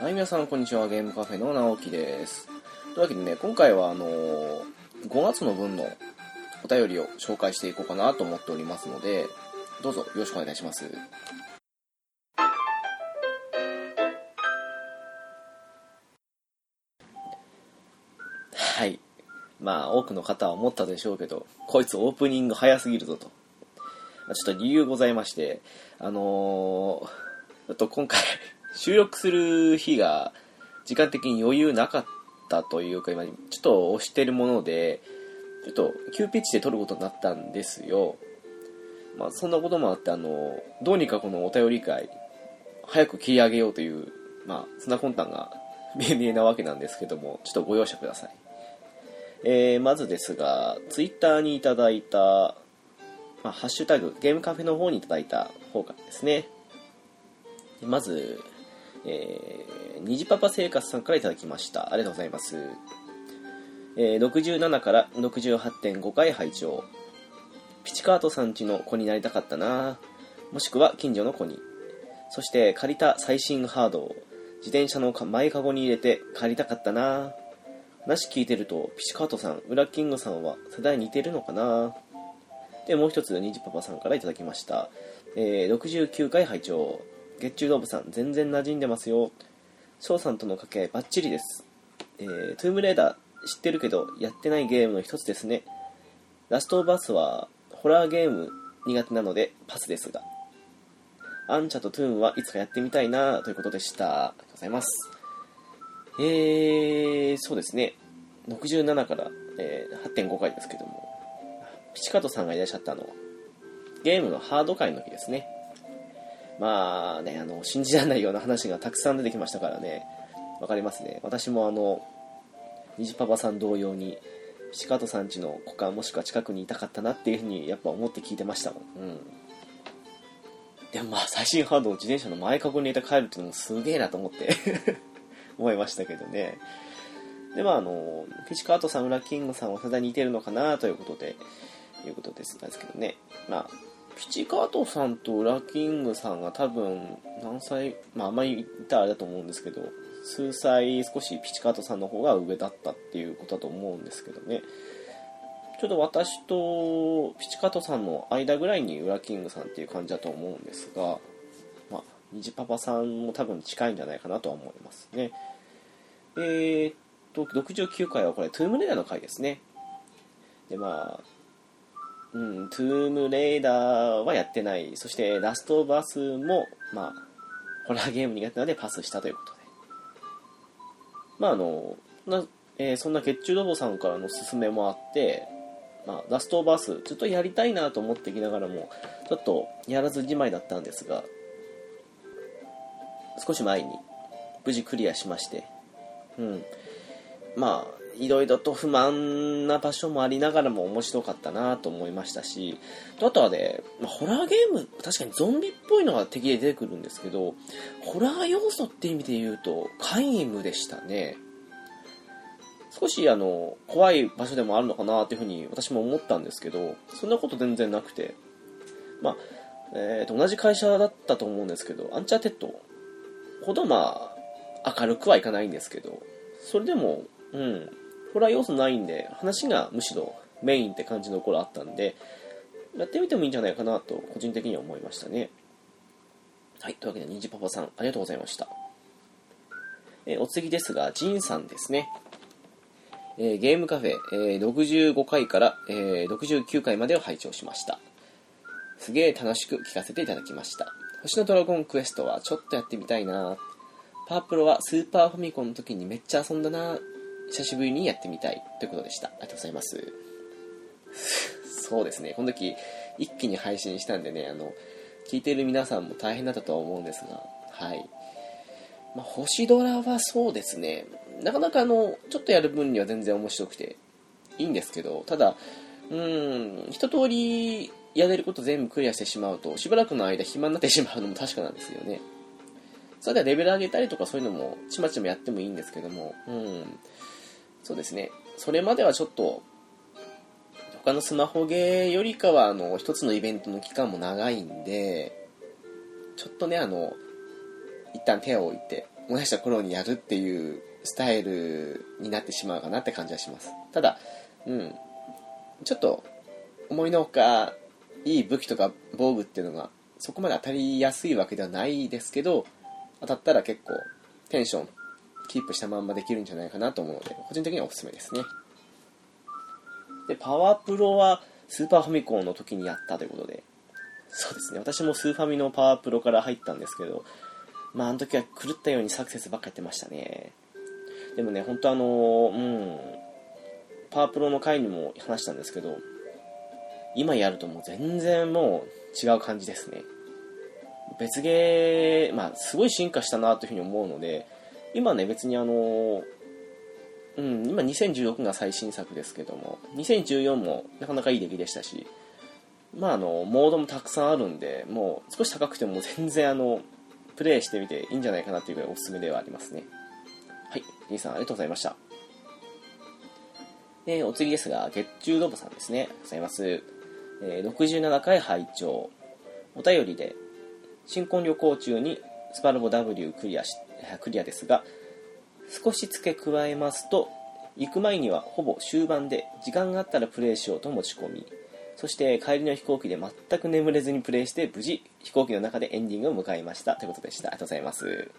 はい、皆さん、こんにちは。ゲームカフェの直樹です。というわけでね、今回は、あのー5月の分のお便りを紹介していこうかなと思っておりますので、どうぞよろしくお願いします。はい。まあ、多くの方は思ったでしょうけど、こいつオープニング早すぎるぞと。ちょっと理由ございまして、あのーちょっと今回、収録する日が時間的に余裕なかったというか、今、ちょっと押してるもので、ちょっと急ピッチで撮ることになったんですよ。まあ、そんなこともあって、あの、どうにかこのお便り会、早く切り上げようという、まあ、そんな魂胆が 見え見えなわけなんですけども、ちょっとご容赦ください。えー、まずですが、ツイッターにいただいた、まあ、ハッシュタグ、ゲームカフェの方にいただいた方からですね。まず、えー、にじパパ生活さんからいただきました。ありがとうございます。えー、67から68.5回拝聴ピチカートさんちの子になりたかったなもしくは近所の子に。そして借りた最新ハードを自転車の前かごに入れて借りたかったな話聞いてると、ピチカートさん、ウラキングさんは世代似てるのかなで、もう一つ、ニジパパさんからいただきました。えー、69回拝聴月中動物さん、全然馴染んでますよ。翔さんとの掛け合いバッチリです。えー、トゥームレイダー知ってるけど、やってないゲームの一つですね。ラストオブアスは、ホラーゲーム苦手なので、パスですが。アンチャとトゥームはいつかやってみたいなということでした。ありがとうございます。えー、そうですね。67から、えー8.5回ですけども、ピチカトさんがいらっしゃったのは、ゲームのハード界の日ですね。まあね、あの、信じられないような話がたくさん出てきましたからね、わかりますね。私もあの、虹パパさん同様に、ピチカトさんちの子かもしくは近くにいたかったなっていうふうにやっぱ思って聞いてましたもん。うん。でもまあ最新ハードを自転車の前かごに入れて帰るっていうのもすげえなと思って 思いましたけどね。で、まあ、あの、ピチカートさん、ウラキングさんは世代に似てるのかなということで、いうことですですけどね。まあ、ピチカートさんとウラキングさんが多分、何歳、まあ、あんまり言ったらあれだと思うんですけど、数歳少しピチカートさんの方が上だったっていうことだと思うんですけどね。ちょっと私とピチカートさんの間ぐらいにウラキングさんっていう感じだと思うんですが、まあ、虹パパさんも多分近いんじゃないかなとは思いますね。えーっと、69回はこれ、トゥームレーダーの回ですね。で、まあ、うん、トゥームレーダーはやってない。そして、ラストバスも、まあ、ホラーゲーム苦手なのでパスしたということで。まあ、あの、なえーそんな血中ロボさんからの勧めもあって、まあ、ラストバス、ちょっとやりたいなと思ってきながらも、ちょっとやらずじまいだったんですが、少し前に無事クリアしまして、うん。まあ、いろいろと不満な場所もありながらも面白かったなと思いましたし、あとはね、まあホラーゲーム、確かにゾンビっぽいのが敵で出てくるんですけど、ホラー要素って意味で言うと、皆無でしたね。少しあの、怖い場所でもあるのかなというふうに私も思ったんですけど、そんなこと全然なくて、まあ、えーと、同じ会社だったと思うんですけど、アンチャーテッドほどまあ、明るくはいかないんですけど、それでも、うん、ホラー要素ないんで、話がむしろメインって感じのところあったんで、やってみてもいいんじゃないかなと、個人的には思いましたね。はい、というわけで、にじパパさん、ありがとうございました。えお次ですが、ジンさんですね。えーゲームカフェ、えー65回から、えー69回までを拝聴しました。すげえ楽しく聞かせていただきました。星のドラゴンクエストはちょっとやってみたいなパープロはスーパーファミコンの時にめっちゃ遊んだな久しぶりにやってみたいということでした。ありがとうございます。そうですね、この時一気に配信したんでね、あの、聞いてる皆さんも大変だったとは思うんですが、はい。まあ、星ドラはそうですね、なかなかあの、ちょっとやる分には全然面白くていいんですけど、ただ、うん、一通りやれること全部クリアしてしまうと、しばらくの間暇になってしまうのも確かなんですよね。それではレベル上げたりとかそういうのもちまちまやってもいいんですけども、うん、そうですね。それまではちょっと、他のスマホゲーよりかは、あの、一つのイベントの期間も長いんで、ちょっとね、あの、一旦手を置いて、燃やした頃にやるっていうスタイルになってしまうかなって感じはしますただうんちょっと思いのほかいい武器とか防具っていうのがそこまで当たりやすいわけではないですけど当たったら結構テンションキープしたまんまできるんじゃないかなと思うので個人的にはおすすめですね。でパワープロはスーパーファミコンの時にやったということで。そうですね。私もスーファミのパワープロから入ったんですけどまああの時は狂ったようにサクセスばっかやってましたね。でもね本当あのうん。パワープロの回にも話したんですけど今やるともう全然もう違う感じですね。別ゲーまあすごい進化したなというふうに思うので今ね別にあのうん、今2016が最新作ですけども2014もなかなかいい出来でしたしまああのモードもたくさんあるんでもう少し高くても全然あのプレイしてみていいんじゃないかなっていうぐらいおすすめではありますね。はい兄さんありがとうございました。でお次ですが月中ロボさんですね。ございます、えー、67回拝聴お便りで新婚旅行中にスパルボ W クリアしてクリアですが少し付け加えますと行く前にはほぼ終盤で時間があったらプレイしようと持ち込みそして帰りの飛行機で全く眠れずにプレイして無事飛行機の中でエンディングを迎えました。ということでした。ありがとうございます。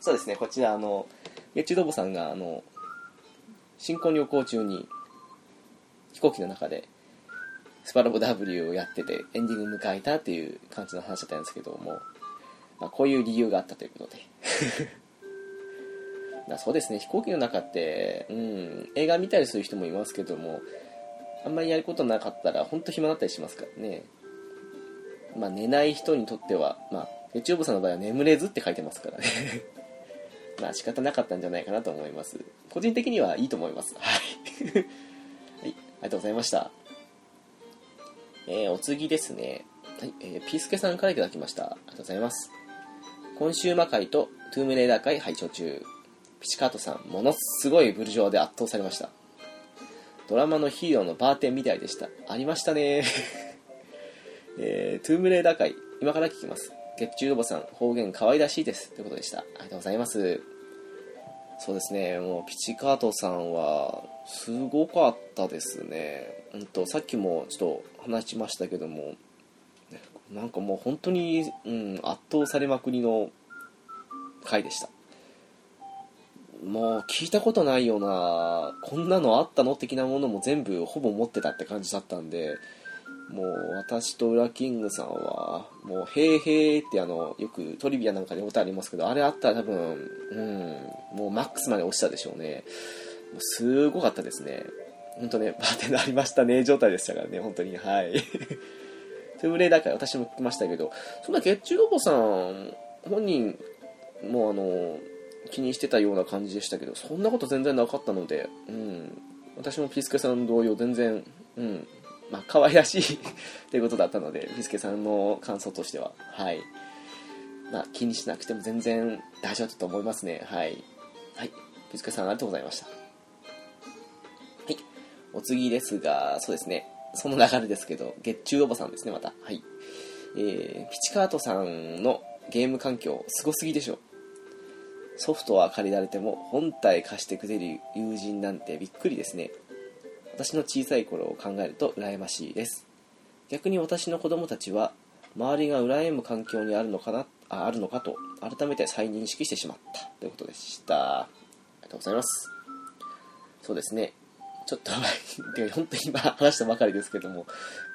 そうですね。こちらあのゲッチドボさんがあの新婚旅行中に飛行機の中でスパロボ W をやっててエンディング迎えたっていう感じの話だったんですけども、まあ、こういう理由があったということで。だそうですね。飛行機の中って、うん、映画見たりする人もいますけどもあんまりやることなかったら本当暇だったりしますからね。まあ寝ない人にとってはまあ月曜日さんの場合は眠れずって書いてますからね。まあ仕方なかったんじゃないかなと思います。個人的にはいいと思います。はい。はい、ありがとうございました。えー、お次ですね。はい、えー、ピースケさんから頂きました。ありがとうございます。今週魔界とトゥームレーダー会拝聴中ピチカートさん、ものすごいブルジョアで圧倒されました。ドラマのヒーローのバーテンみたいでした。ありましたね えー、トゥームレーダー界、今から聞きます。月中ロボさん、方言可愛らしいです。ということでした。ありがとうございます。そうですね、もうピチカートさんは、すごかったですね。うんと、さっきもちょっと話しましたけども、なんかもう本当に、うん、圧倒されまくりの回でした。もう聞いたことないようなこんなのあったの的なものも全部ほぼ持ってたって感じだったんでもう私とウラキングさんはもう「へーへー」ってあのよくトリビアなんかで歌ありますけどあれあったら多分うんもうマックスまで落ちたでしょうね。もうすごかったですね。本当ねバーテンありましたね状態でしたからね本当に。はい。トゥーレーダー界私も聞きましたけどそんな月中ロボさん本人もあの気にしてたような感じでしたけどそんなこと全然なかったので、うん、私もピスケさん同様全然、うんまあ可愛らしいということだったのでピスケさんの感想としてははい。まあ、気にしなくても全然大丈夫だと思いますね。はい。はい。ピスケさんありがとうございました。はい。お次ですがそうですね。その流れですけど月中おばさんですねまた。はい。えー、ピチカートさんのゲーム環境すごすぎでしょ。ソフトは借りられても本体貸してくれる友人なんてびっくりですね。私の小さい頃を考えると羨ましいです。逆に私の子供たちは周りが羨む環境にあるのかなああるのかと改めて再認識してしまったということでした。ありがとうございます。そうですね。ちょっと本当に今話したばかりですけども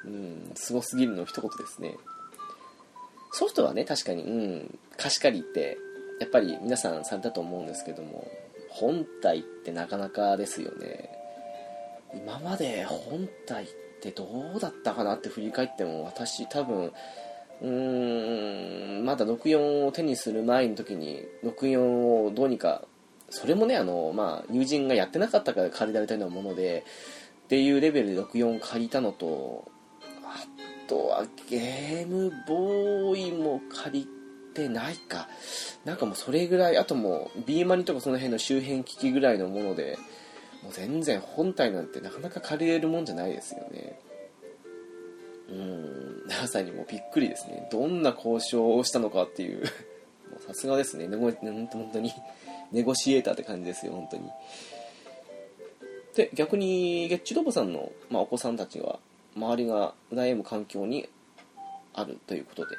うんすごすぎるの一言ですね。ソフトはね確かにうん貸し借りってやっぱり皆さんされたと思うんですけども本体ってなかなかですよね。今まで本体ってどうだったかなって振り返っても私多分うーんまだ64を手にする前の時に64をどうにかそれもねあのまあ友人がやってなかったから借りられたようなものでっていうレベルで64を借りたのとあとはゲームボーイも借りてないか。なんかもうそれぐらいあともう B マニとかその辺の周辺機器ぐらいのものでもう全然本体なんてなかなか借りれるもんじゃないですよね。うん。まさにもうびっくりですね。どんな交渉をしたのかっていう。さすがですね。本当に。ネゴシエーターって感じですよ本当に。で逆にゲッチュロボさんの、まあ、お子さんたちは周りが悩む環境にあるということで、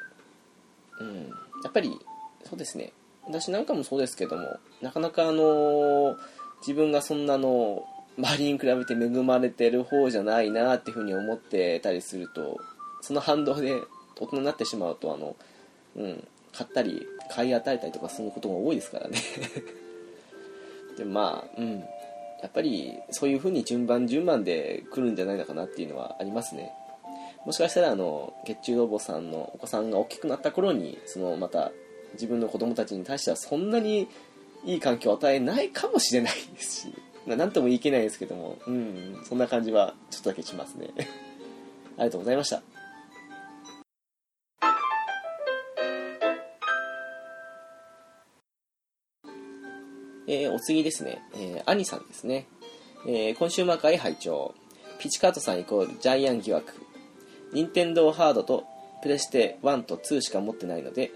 うん、やっぱりそうですね。私なんかもそうですけどもなかなかあの自分がそんなの周りに比べて恵まれてる方じゃないなっていうふうに思ってたりするとその反動で大人になってしまうとあの、うん、買ったり買い与えたりとかすることが多いですからね。でまあうんやっぱりそういう風に順番順番で来るんじゃないのかなっていうのはありますねもしかしたらあの月中ロボさんのお子さんが大きくなった頃にそのまた自分の子供たちに対してはそんなにいい環境を与えないかもしれないですし、まあ、なんとも言い切れないですけども、うん、そんな感じはちょっとだけしますね。ありがとうございました。えー、お次ですね、えー、アニさんですね。えー、コンシューマー会拝聴ピチカートさんイコールジャイアン疑惑。任天堂ハードとプレステ1と2しか持ってないので、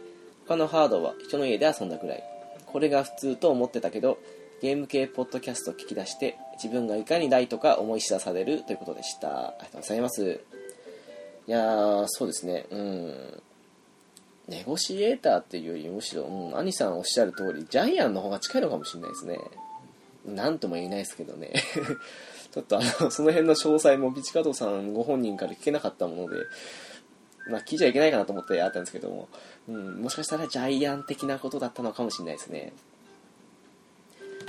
他のハードは人の家で遊んだくらい。これが普通と思ってたけど、ゲーム系ポッドキャスト聞き出して、自分がいかにライトか思い知らされるということでした。ありがとうございます。いやー、そうですね。うん。ネゴシエーターっていうよりむしろ、うん、兄さんおっしゃる通り、ジャイアンの方が近いのかもしれないですね。なんとも言えないですけどね。ちょっとあの、その辺の詳細もピチカトさんご本人から聞けなかったもので、まあ聞いちゃいけないかなと思ってあったんですけども、うん、もしかしたらジャイアン的なことだったのかもしれないですね。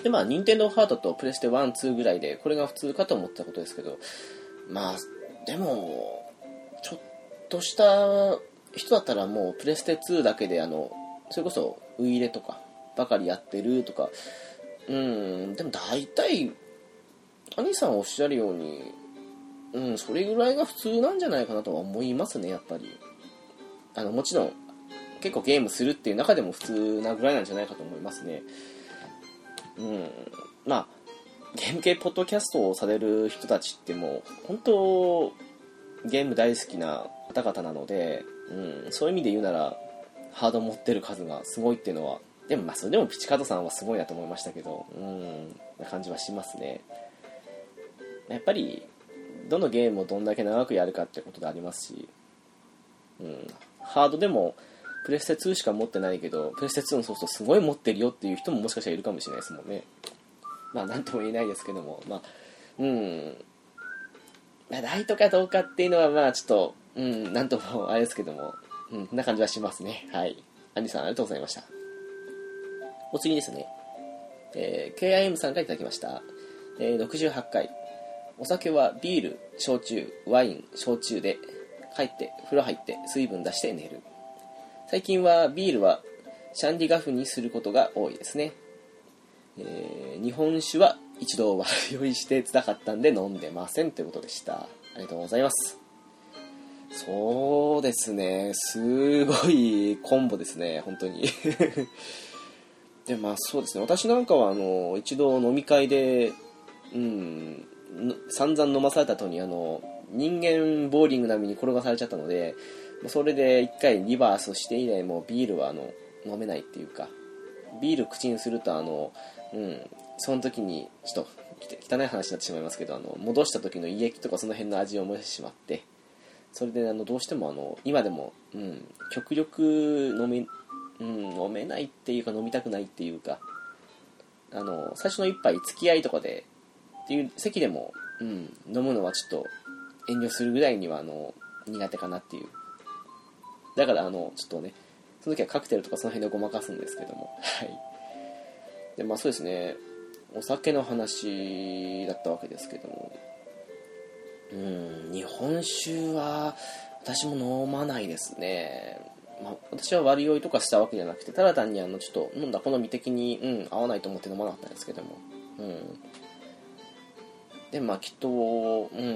で、まあ、任天堂ハードとプレステ1、2ぐらいで、これが普通かと思ったことですけど、まあ、でも、ちょっとした人だったらもうプレステ2だけで、あの、それこそウイイレとかばかりやってるとか、うん、でも大体、兄さんおっしゃるように、うん、それぐらいが普通なんじゃないかなとは思いますね、やっぱり。あの、もちろん、結構ゲームするっていう中でも普通なぐらいなんじゃないかと思いますね。うん。まあ、ゲーム系ポッドキャストをされる人たちってもう、本当、ゲーム大好きな方々なので、うん、そういう意味で言うなら、ハード持ってる数がすごいっていうのは、でもまあそれでもピチカートさんはすごいなと思いましたけど、うん、な感じはしますね。やっぱり、どのゲームをどんだけ長くやるかってことでありますし、うん、ハードでも、プレステ2しか持ってないけど、プレステ2のソフトすごい持ってるよっていう人ももしかしたらいるかもしれないですもんね。まあ、なんとも言えないですけども、まあ、うん。あ、ライトかどうかっていうのは、まあ、ちょっと、うん、なんともあれですけども、うん、こんな感じはしますね。はい。アンディさん、ありがとうございました。お次ですね。えー、KIM さんから頂きました。えー、68回。お酒はビール、焼酎、ワイン、焼酎で、帰って、風呂入って、水分出して寝る。最近はビールはシャンディガフにすることが多いですね。えー、日本酒は一度は用意してつらかったんで飲んでませんということでした。ありがとうございます。そうですね。すごいコンボですね。本当に で、まあそうですね。私なんかは、あの、一度飲み会で、うん、散々飲まされた後に、あの、人間ボーリング並みに転がされちゃったので、それで一回リバースして以来もうビールはあの飲めないっていうかビール口にするとあのうんその時にちょっと汚い話になってしまいますけどあの戻した時の胃液とかその辺の味を思い出してしまってそれであのどうしてもあの今でも、うん、極力飲め、うん、飲めないっていうか飲みたくないっていうかあの最初の一杯付き合いとかでっていう席でも、うん、飲むのはちょっと遠慮するぐらいにはあの苦手かなっていう。だからあのちょっとねその時はカクテルとかその辺でごまかすんですけども。はい。でまあそうですね。お酒の話だったわけですけども。うん日本酒は私も飲まないですね、まあ、私は割り酔いとかしたわけじゃなくてただ単にあのちょっと飲んだ好み的に、うん、合わないと思って飲まなかったんですけども。うん。でまあきっと、う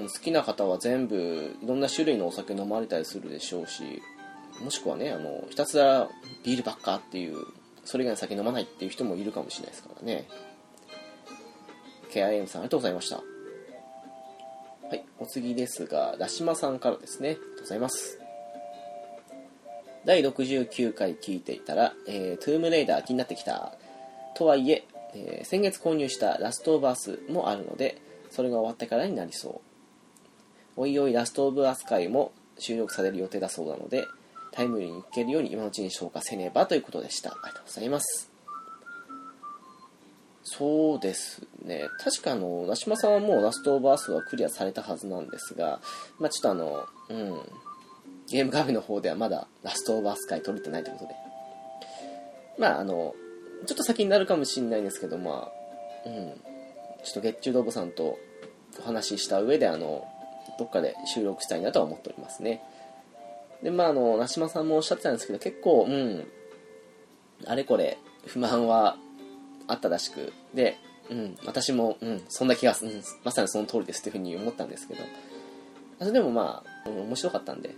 ん、好きな方は全部いろんな種類のお酒飲まれたりするでしょうしもしくはねあのひたすらビールばっかっていうそれ以外の酒飲まないっていう人もいるかもしれないですからね。KIM さんありがとうございましたはいお次ですがラシマさんからですねありがとうございます第69回聞いていたら、えー、トゥームレイダー気になってきた。とはいえ、えー先月購入したラストオブアスもあるので、それが終わってからになりそう。おいおいラストオブアス回も収録される予定だそうなので、タイムリーに行けるように今のうちに消化せねばということでした。ありがとうございます。そうですね。確かあの、ラシマさんはもうラストオブアスはクリアされたはずなんですが、まあちょっとあの、うん、ゲームカフェの方ではまだラストオブアス回取れてないということで。まああの、ちょっと先になるかもしれないんですけど、まあ、うん、ちょっと月中ドブさんとお話しした上で、あの、どっかで収録したいなとは思っておりますね。で、まあ、あの、なしまさんもおっしゃってたんですけど、結構、うん、あれこれ、不満はあったらしく、で、うん、私も、うん、そんな気がす、うん、まさにその通りですというふうに思ったんですけど、それでもまあ、うん面白かったんで、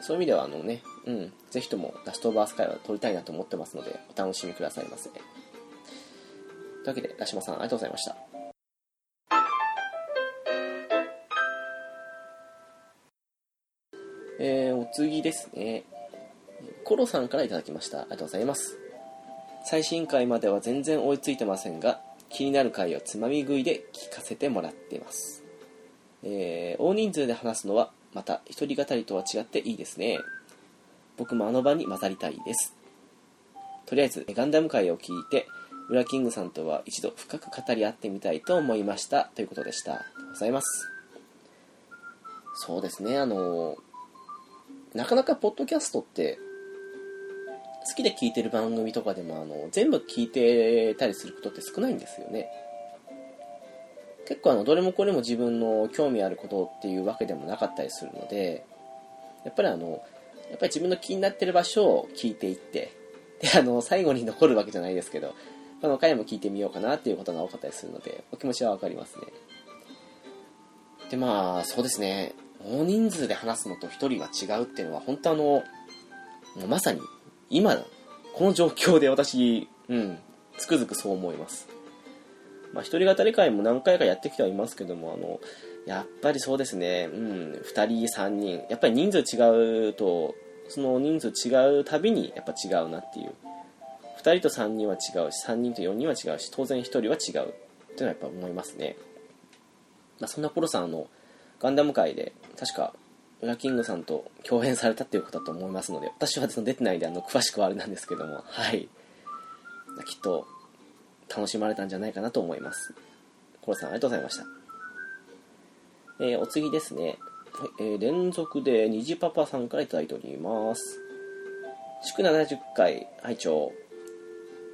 そういう意味では、あのね、うん、ぜひともラストオブアース会は撮りたいなと思ってますので、お楽しみくださいませ。というわけで、ラシマさん、ありがとうございました。えー、お次ですね。コロさんからいただきました。ありがとうございます。最新回までは全然追いついてませんが、気になる回をつまみ食いで聞かせてもらっています。えー、大人数で話すのは、また一人語りとは違っていいですね。僕もあの場に混ざりたいです。とりあえず、ガンダム回を聞いて、ウラキングさんとは一度深く語り合ってみたいと思いました。ということでした。ございます。そうですね、あのなかなかポッドキャストって、好きで聞いてる番組とかでも、あの、全部聞いてたりすることって少ないんですよね。結構あの、どれもこれも自分の興味あることっていうわけでもなかったりするので、やっぱりあの、やっぱり自分の気になってる場所を聞いていって、で、あの、最後に残るわけじゃないですけど、この回も聞いてみようかなっていうことが多かったりするので、お気持ちはわかりますね。で、まあ、そうですね。大人数で話すのと一人が違うっていうのは、本当あの、まさに、今、この状況で私、うん、つくづくそう思います。まあ、一人語り会も何回かやってきてはいますけども、あの、やっぱりそうですね、うん、二人、三人、やっぱり人数違うと、その人数違うたびに、やっぱ違うなっていう。二人と三人は違うし、三人と四人は違うし、当然一人は違うっていうのはやっぱ思いますね。まあ、そんな頃さん、あの、ガンダム界で、確か、ウラキングさんと共演されたっていうことだと思いますので、私は出てないんで、あの、詳しくはあれなんですけども、はい。きっと、楽しまれたんじゃないかなと思います。コロさん、ありがとうございました。えーお次ですね。はいえー連続で虹パパさんからいただいております。祝70回拝聴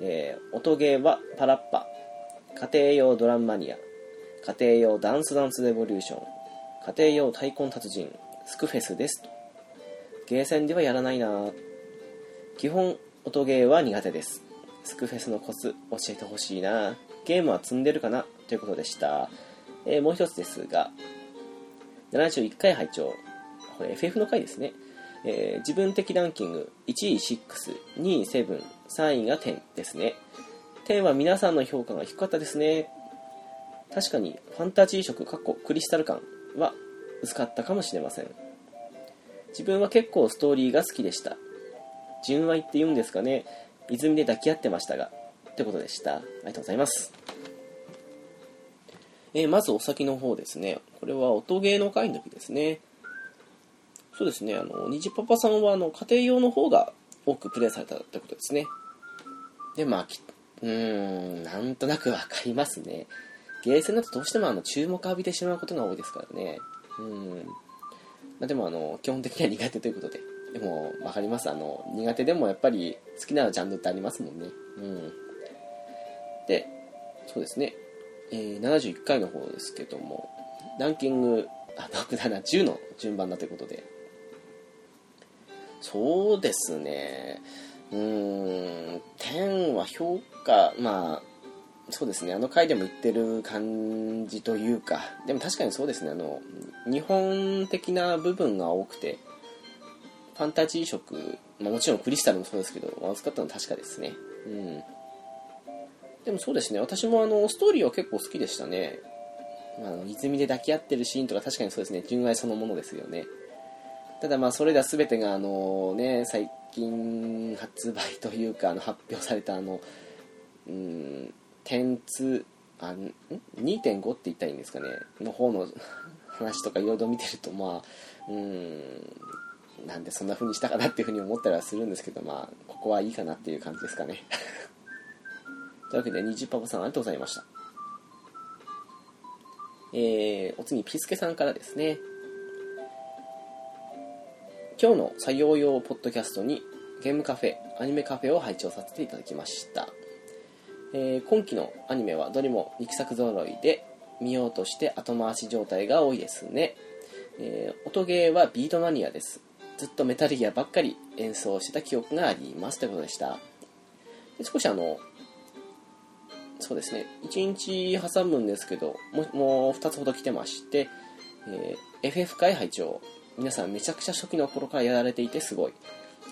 えー音ゲーはパラッパ。家庭用ドラムマニア。家庭用ダンスダンスレボリューション。家庭用太鼓の達人。スクフェスですと。ゲーセンではやらないな基本音ゲーは苦手です。スクフェスのコツ教えてほしいなゲームは積んでるかな？ということでした。えーもう一つですが、71回拝聴これ FF の回ですね。えー自分的ランキング1位6、2位7、3位が10ですね。10は皆さんの評価が低かったですね。確かにファンタジー色、かっこクリスタル感は薄かったかもしれません。自分は結構ストーリーが好きでした。純愛って言うんですかね。泉で抱き合ってましたが。ってことでした。ありがとうございます。えまずお先の方ですね。これは音ゲーの回の時ですね。そうですね。あの、虹パパさんはあの家庭用の方が多くプレイされたってことですね。で、まあ、きうーん、なんとなくわかりますね。ゲーセンだとどうしてもあの注目浴びてしまうことが多いですからね。うん。まあ、でもあの、基本的には苦手ということで。でも、わかります。あの、苦手でもやっぱり好きなジャンルってありますもんね。うん。で、そうですね。えー71回の方ですけども、ランキング、あ、6だな、10の順番だということで。そうですね。うーん、10は評価、まあ、そうですね、あの回でも言ってる感じというか、でも確かにそうですね、あの、日本的な部分が多くて、ファンタジー色、まあ、もちろんクリスタルもそうですけど、扱ったのは確かですね。うん。でもそうですね、私もあの、ストーリーは結構好きでしたね。あの、泉で抱き合ってるシーンとか確かにそうですね、純愛そのものですよね。ただまあ、それら全てがあのね、最近発売というかあの発表されたあのうん点2あん？2.5って言ったらいいんですかね？の方の 話とかいろいろ見てるとまあうんなんでそんな風にしたかなっていう風に思ったりはするんですけどまあここはいいかなっていう感じですかね。というわけで20パパさんありがとうございました。えー、お次ピスケさんからですね。今日の作業用ポッドキャストにゲームカフェアニメカフェを配置をさせていただきました。えー、今期のアニメはどれも力作揃いで見ようとして後回し状態が多いですね、えー、音ゲーはビートマニアです。ずっとメタルギアばっかり演奏してた記憶がありますということでした。で少しあのそうですね。1日挟むんですけどももう2つほど来てまして、えー、FF 会配置皆さんめちゃくちゃ初期の頃からやられていてすごい。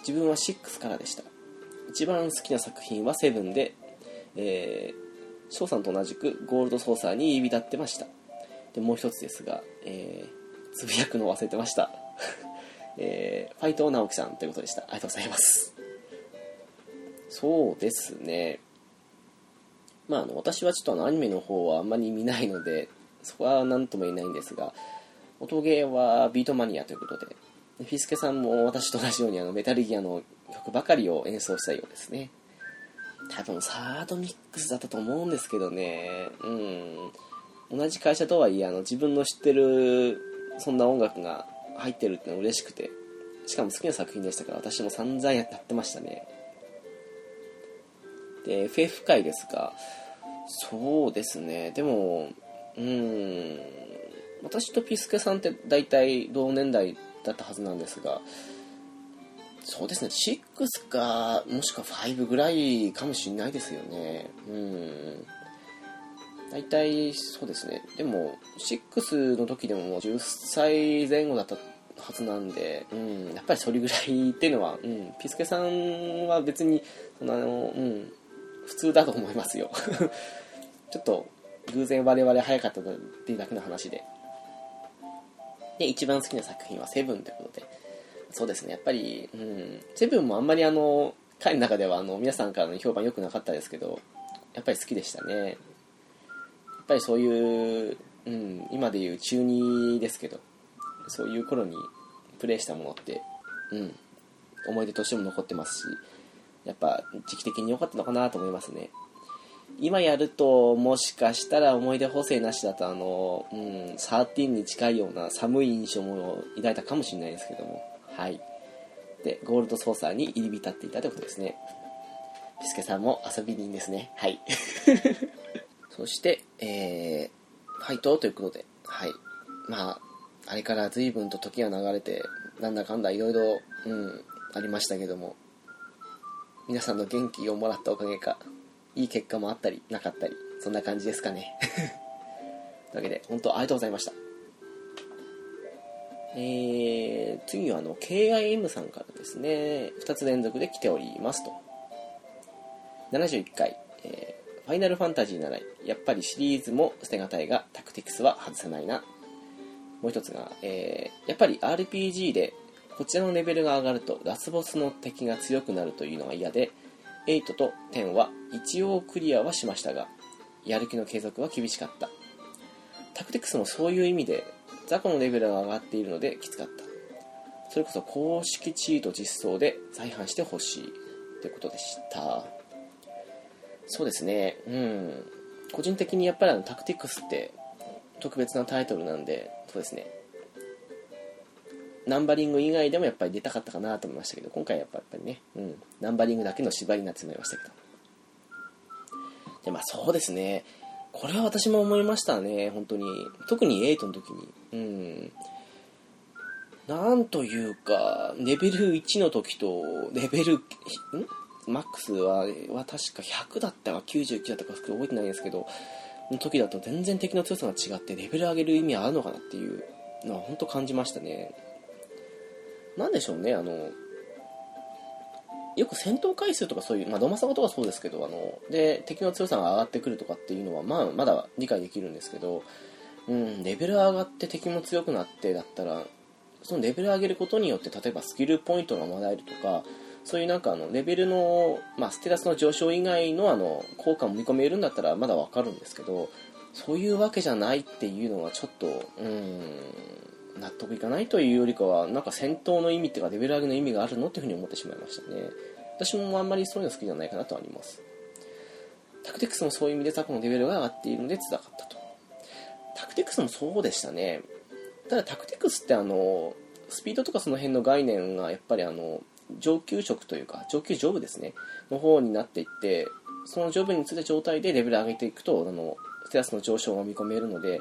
自分は6からでした。一番好きな作品は7でえー、翔さんと同じくゴールドソーサーに指立ってました。でもう一つですが、えー、つぶやくの忘れてました。えー、ファイト直樹さんということでした。ありがとうございます。そうですね。まあ、あの私はちょっとあのアニメの方はあんまり見ないのでそこは何とも言えないんですが音ゲーはビートマニアということでフィスケさんも私と同じようにあのメタルギアの曲ばかりを演奏したようですね。多分サードミックスだったと思うんですけどね。うん。同じ会社とはいえあの自分の知ってるそんな音楽が入ってるってのは嬉しくて。しかも好きな作品でしたから私も散々やってましたね。で FF 界ですがそうですね。でもうん。私とピスケさんって大体同年代だったはずなんですがそうですね。6かもしくは5ぐらいかもしれないですよね。うん。大体そうですね。でも6の時でももう10歳前後だったはずなんで、うん、やっぱりそれぐらいっていうのは、うん、ピスケさんは別にあの、うん、普通だと思いますよ。ちょっと偶然我々早かったっていうだけの話で。で一番好きな作品は「セブンということで。そうですね、やっぱり、うん、セブンもあんまりあの、彼の中ではあの皆さんからの評判良くなかったですけど、やっぱり好きでしたね。やっぱりそういう、うん、今でいう中2ですけど、そういう頃にプレイしたものって、うん、思い出としても残ってますし、やっぱ時期的に良かったのかなと思いますね。今やるともしかしたら思い出補正なしだとあの、うん、13に近いような寒い印象も抱いたかもしれないですけどもはい。で、ゴールドソーサーに入り浸っていたということですね。ピスケさんも遊び人ですね。はい。そして、えー、ファイトということで、はい。まあ、あれから随分と時が流れて、なんだかんだいろいろ、うん、ありましたけども、皆さんの元気をもらったおかげか、いい結果もあったり、なかったり、そんな感じですかね。というわけで、本当ありがとうございました。えー、次はあの KIM さんからですね2つ連続で来ておりますと。71回、えー、ファイナルファンタジーならやっぱりシリーズも捨てがたいがタクティクスは外せないな。もう一つが、えー、やっぱり RPG でこちらのレベルが上がるとラスボスの敵が強くなるというのが嫌で8と10は一応クリアはしましたがやる気の継続は厳しかった。タクティクスもそういう意味で雑魚のレベルが上がっているのできつかった。それこそ公式チート実装で再販してほしいということでした。そうですね。うん。個人的にやっぱりあのタクティクスって特別なタイトルなんでそうですね。ナンバリング以外でもやっぱり出たかったかなと思いましたけど今回やっぱりね、うん、ナンバリングだけの縛りになってしまいましたけど。でまあそうですね。これは私も思いましたね、本当に。特に8の時に。うん。なんというか、レベル1の時と、レベル、ん？マックスはは確か100だったか99だったか覚えてないんですけど、の時だと全然敵の強さが違ってレベル上げる意味あるのかなっていうのは本当感じましたね。なんでしょうね、あの、よく戦闘回数とかそういう、まあ、ドマサゴとかそうですけど、あの、で、敵の強さが上がってくるとかっていうのは、まあ、まだ理解できるんですけど、うん、レベル上がって敵も強くなってだったら、そのレベル上げることによって、例えばスキルポイントがもらえるとか、そういうなんかあのレベルの、まあ、ステータスの上昇以外のあの効果も見込めるんだったらまだわかるんですけどそういうわけじゃないっていうのはちょっとうん納得いかないというよりかはなんか戦闘の意味っていうかレベル上げの意味があるのっていうふうに思ってしまいましたね。私もあんまりそういうの好きじゃないかなとはあります。タクティクスもそういう意味でザコのレベルが上がっているので辛かったと。タクティクスもそうでしたね。ただタクティクスってあのスピードとかその辺の概念がやっぱりあの上級職というか上級上部ですね。の方になっていってその上部についた状態でレベル上げていくとあのステラスの上昇が見込めるので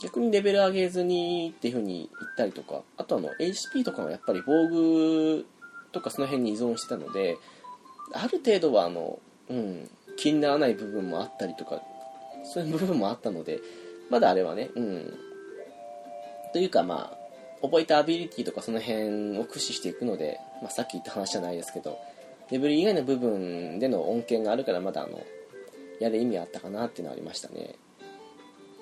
逆にレベル上げずにっていう風に言ったりとかあとあの HP とかはやっぱり防具とかその辺に依存してたのである程度はあの、うん、気にならない部分もあったりとかそういう部分もあったのでまだあれはね、うん、というかまあ覚えたアビリティとかその辺を駆使していくので、まあ、さっき言った話じゃないですけどレベル以外の部分での恩恵があるからまだあのやる意味はあったかなっていうのはありましたね。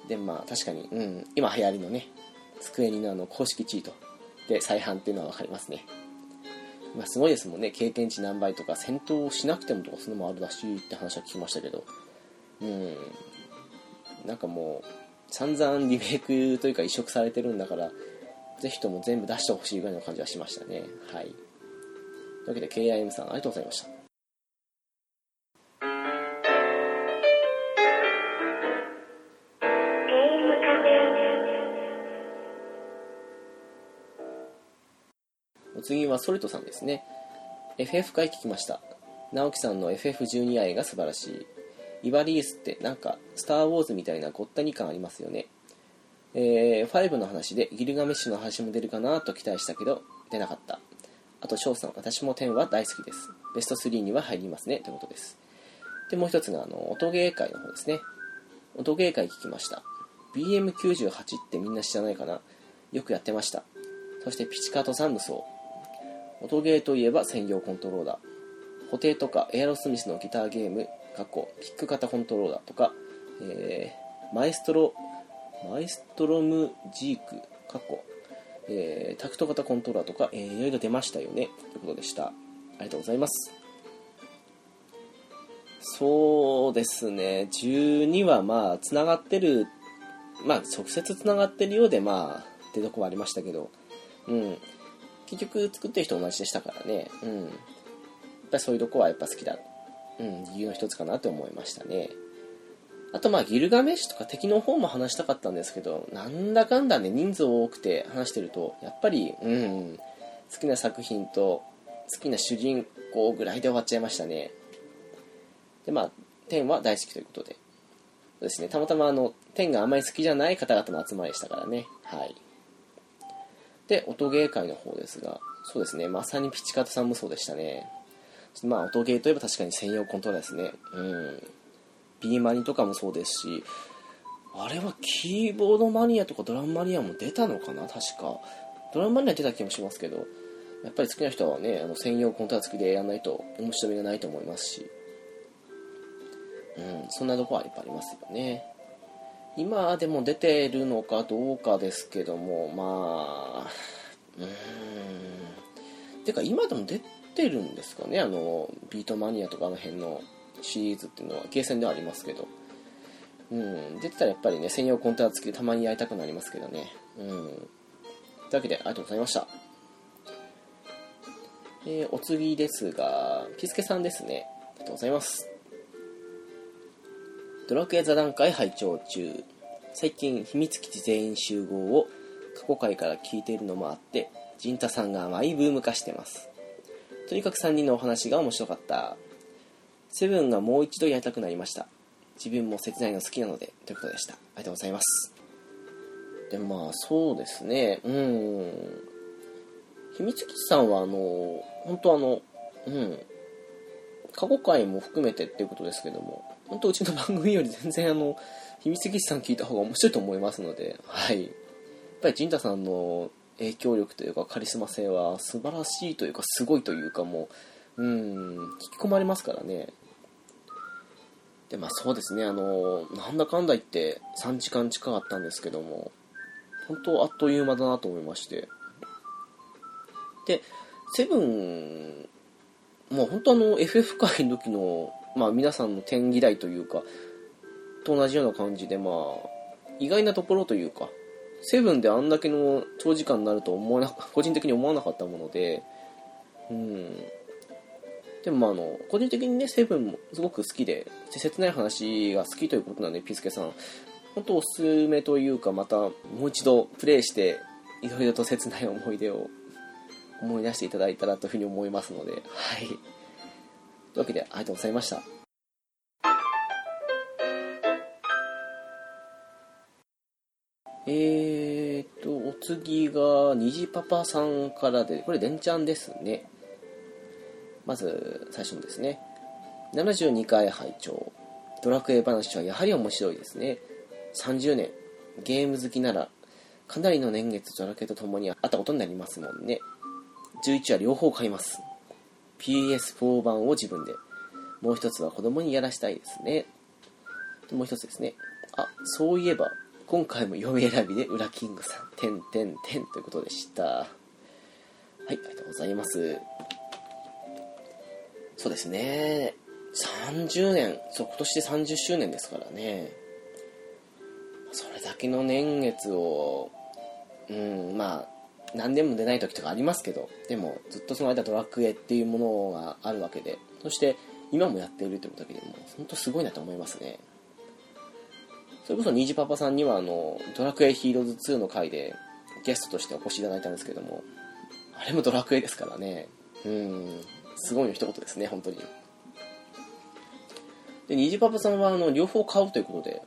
でまあ確かに、うん、今流行りのね机にのあの公式チート。で再販っていうのは分かりますね。まあ、すごいですもんね。経験値何倍とか戦闘をしなくてもとかそういうのもあるらしいって話は聞きましたけど。うん。なんかもう散々リメイクというか移植されてるんだからぜひとも全部出してほしいぐらいの感じはしましたね。はい。というわけで KIM さんありがとうございました。次はソルトさんですね。FF 回聞きました。直樹さんの FF12 愛が素晴らしい。イバリースってなんかスター・ウォーズみたいなごったに感ありますよね。えー、5の話でギルガメッシュの話も出るかなと期待したけど出なかった。あと翔さん私も10は大好きです。ベスト3には入りますね。ということです。でもう一つがあの音ゲー会の方ですね。音ゲー会聞きました。BM98 ってみんな知らないかな？よくやってました。そしてピチカートサムソー音ゲーといえば専用コントローラー固定とかエアロスミスのギターゲームかっこピック型コントローラーとか、えー、マエストロマイストロムジーク、過去、えー、タクト型コントローラーとか、えー、いろいろ出ましたよね。ということでした。ありがとうございます。そうですね、12はまあ、つながってる、まあ、直接つながってるようで、まあ、ってとこはありましたけど、うん。結局、作ってる人同じでしたからね、うん。やっぱりそういうとこはやっぱ好きだ。うん、理由の一つかなと思いましたね。あとまあギルガメッシュとか敵の方も話したかったんですけど、なんだかんだね、人数多くて話してると、やっぱり、うん、好きな作品と好きな主人公ぐらいで終わっちゃいましたね。で、まあ、天は大好きということで。そうですね、たまたまあの、天があんまり好きじゃない方々の集まりでしたからね。はい。で、音ゲー界の方ですが、そうですね、まさにピチカートさんもそうでしたね。まあ、音ゲーといえば確かに専用コントローラーですね。うん。B マニとかもそうですしあれはキーボードマニアとかドラムマニアも出たのかな確かドラムマニア出た気もしますけどやっぱり好きな人はねあの専用コントローラー付きでやらないと面白みがないと思いますしうんそんなとこはやっぱありますよね今でも出てるのかどうかですけどもまあうんてか今でも出てるんですかね？あのビートマニアとかあの辺のシリーズっていうのはゲーセンではありますけど、うん、出てたらやっぱりね、専用コンテナ付きでたまにやりたくなりますけどね。うん。というわけで、ありがとうございました。えー、お次ですが、ピスケさんですね。ありがとうございます。ドラクエ座談会拝聴中。最近、秘密基地全員集合を過去回から聞いているのもあって、ジンタさんがマイブーム化してます。とにかく3人のお話が面白かった。セブンがもう一度やりたくなりました自分も切ないの好きなのでということでしたありがとうございますでまあそうですねうん秘密基地さんはあの本当あのうん過去回も含めてっていうことですけども本当うちの番組より全然あの秘密基地さん聞いた方が面白いと思いますのではい。やっぱり陣太さんの影響力というかカリスマ性は素晴らしいというかすごいというかもううん引き込まれますからね。でまあそうですね。あのなんだかんだ言って3時間近かったんですけども本当あっという間だなと思いまして。でセブンもう本当あの FF 会の時の、まあ、皆さんの点嫌いというかと同じような感じでまあ意外なところというかセブンであんだけの長時間になると思わな 個人的に思わなかったものでうん。でもあの個人的にねセブンもすごく好きで切ない話が好きということなんでピスケさん。本当おすすめというかまたもう一度プレイしていろいろと切ない思い出を思い出していただいたらというふうに思いますのではい。いうわけでありがとうございましたえーと、お次が、虹パパさんからで、これ、連チャンですね。まず、最初のですね。72回拝聴ドラクエ話はやはり面白いですね。30年、ゲーム好きなら、かなりの年月ドラクエと共にあったことになりますもんね。11は両方買います。PS4 版を自分で。もう一つは子供にやらしたいですね。もう一つですね。あ、そういえば、今回も嫁選びで裏キングさん、てんてんてんということでした。はい、ありがとうございます。そうですね。30年、そう、今年で30周年ですからね。それだけの年月を、うん、まあ、何年も出ない時とかありますけど、でも、ずっとその間ドラクエっていうものがあるわけで、そして、今もやっているということだけでも、本当すごいなと思いますね。それこそニジパパさんにはあのドラクエヒーローズ2の回でゲストとしてお越しいただいたんですけどもあれもドラクエですからね。うん。すごいの一言ですね本当に。でニジパパさんはあの両方買うということで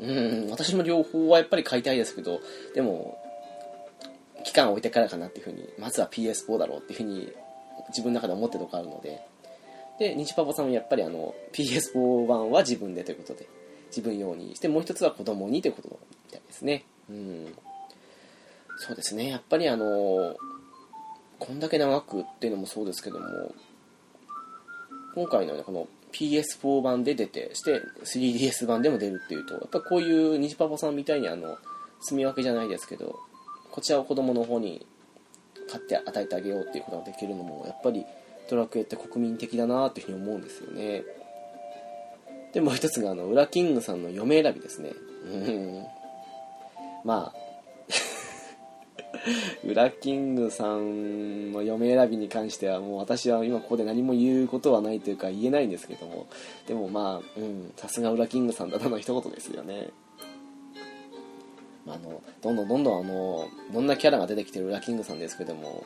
うん私も両方はやっぱり買いたいですけどでも期間を置いてからかなっていうふうにまずは PS4 だろうっていうふうに自分の中で思ってるとこあるので。でニジパパさんはやっぱりあの PS4 版は自分でということで自分用にしてもう一つは子供にということみたいですね。うん。そうですね。やっぱりあのこんだけ長くっていうのもそうですけども今回の、ね、この PS4 版で出てして 3DS 版でも出るっていうとやっぱこういう虹パパさんみたいにあの住み分けじゃないですけどこちらを子供の方に買って与えてあげようっていうことができるのもやっぱりドラクエって国民的だなっていうふうに思うんですよね。でもう一つがあのウラキングさんの嫁選びですね。うん。まあ ウラキングさんの嫁選びに関してはもう私は今ここで何も言うことはないというか言えないんですけども。でもまあうんさすがウラキングさんだなの一言ですよね。あ、のどんどんどんどんあのどんなキャラが出てきてるウラキングさんですけども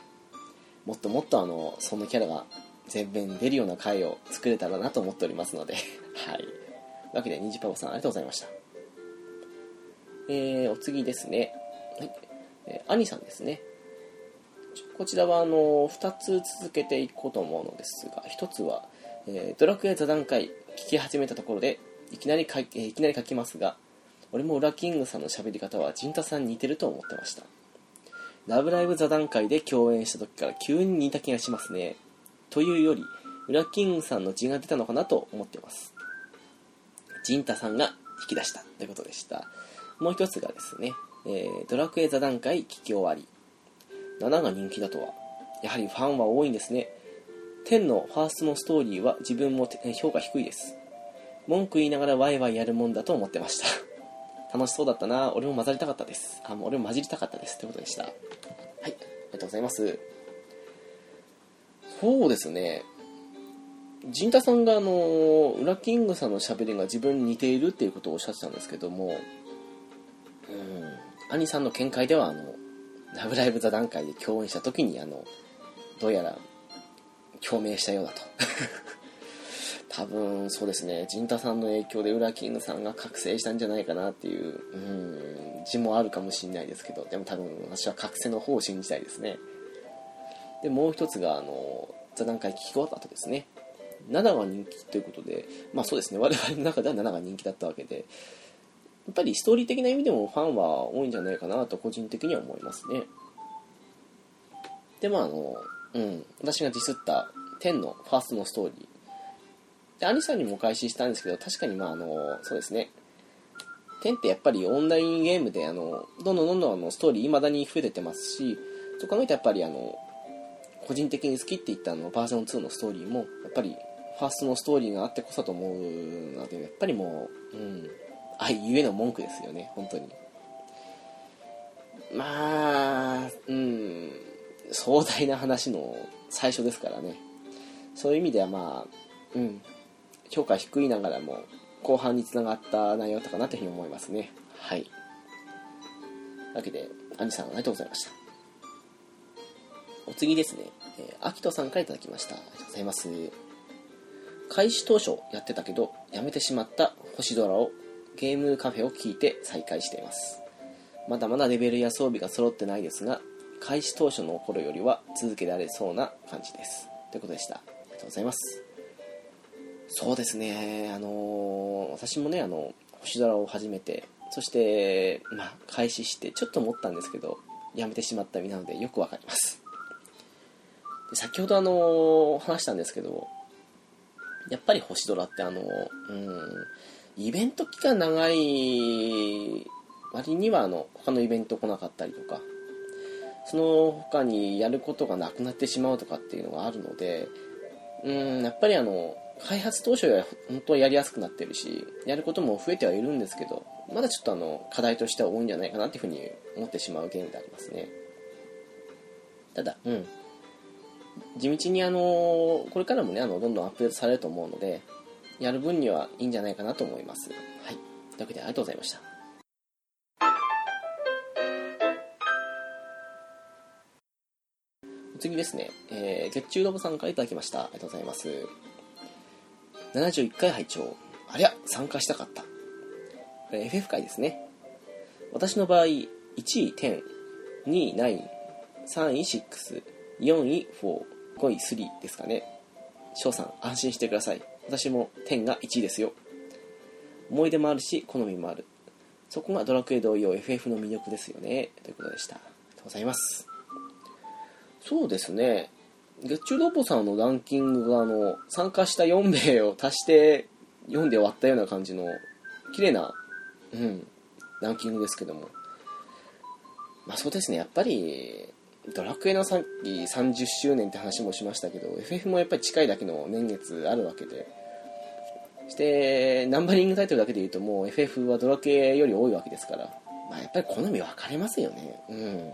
もっともっとあのそのキャラが全面出るような回を作れたらなと思っておりますので はい。というわけで、ニジパパさんありがとうございました。えー、お次ですね。はい。えー、アニさんですね。こちらは、あの、2つ続けていこうと思うのですが、1つは、えー、ドラクエ座談会聞き始めたところで、いきなりか、えー、いきなり書きますが、俺もウラキングさんの喋り方はジンタさんに似てると思ってました。ラブライブ座談会で共演した時から急に似た気がしますね。というより、ウラキングさんの字が出たのかなと思ってます。ジンタさんが引き出したということでした。もう一つがですね、えー、ドラクエ座談会聞き終わり。7が人気だとは。やはりファンは多いんですね。10のファーストのストーリーは自分も評価低いです。文句言いながらワイワイやるもんだと思ってました。楽しそうだったな。俺も混ざりたかったです。あ、もう俺も混じりたかったです。ということでした。はい。ありがとうございます。そうですね。陣太さんがあのウラキングさんのしゃべりが自分に似ているっていうことをおっしゃってたんですけども、うん、兄さんの見解ではあの「ラブライブ!」座談会で共演した時にあのどうやら共鳴したようだと多分そうですね。陣太さんの影響でウラキングさんが覚醒したんじゃないかなっていう、うん、字もあるかもしれないですけど。でも多分私は覚醒の方を信じたいですね。でもう一つがあの座談会聞き終わった後ですね。7が人気ということで、まあそうですね、我々の中では7が人気だったわけで、やっぱりストーリー的な意味でもファンは多いんじゃないかなと個人的には思いますね。で、まああの、うん、私がディスった10のファーストのストーリー。で、アニさんにもお返ししたんですけど、確かにまああの、そうですね、10ってやっぱりオンラインゲームであのどんどんどんどんあのストーリー未だに増えてますしそう考えるとやっぱりあの個人的に好きって言ったあのバージョン2のストーリーもやっぱりファーストのストーリーがあってこそと思うのでやっぱりもう、うん、愛ゆえの文句ですよね本当に。まあうん壮大な話の最初ですからね。そういう意味ではまあうん。評価低いながらも後半につながった内容だったかなというふうに思いますね。はい。というわけでアンジさんありがとうございました。お次ですね、えー、アキトさんからいただきました。ありがとうございます。開始当初やってたけどやめてしまった星空をゲームカフェを聞いて再開しています。まだまだレベルや装備が揃ってないですが開始当初の頃よりは続けられそうな感じです。ということでした。ありがとうございます。そうですね。あの、私もねあの星空を始めてそしてまあ開始してちょっと思ったんですけどやめてしまった身なのでよくわかります。で先ほどあの、話したんですけどやっぱり星空ってあのうんイベント期間長い割にはあの他のイベント来なかったりとかその他にやることがなくなってしまうとかっていうのがあるのでうんやっぱりあの開発当初は本当はやりやすくなってるしやることも増えてはいるんですけどまだちょっとあの課題としては多いんじゃないかなっていうふうに思ってしまうゲームでありますね。ただうん。地道にあのこれからもねあのどんどんアップデートされると思うのでやる分にはいいんじゃないかなと思います。はい。というわけでありがとうございました。次ですね、えー、月中ロボさんからいただきました。ありがとうございます。71回拝聴ありゃ、参加したかったこれ。FF 回ですね。私の場合、1位10、2位9、3位6、4位4、5位3ですかね。翔さん、安心してください。私も10が1位ですよ。思い出もあるし、好みもある。そこがドラクエ同様 FF の魅力ですよね。ということでした。ありがとうございます。そうですね。月中ロボさんのランキングがあの参加した4名を足して読んで終わったような感じの綺麗な、うん、ランキングですけども。まあそうですね。やっぱりドラクエのさっき30周年って話もしましたけど FF もやっぱり近いだけの年月あるわけで。そしてナンバリングタイトルだけで言うともう FF はドラクエより多いわけですから。まあやっぱり好み分かれますよね。うん。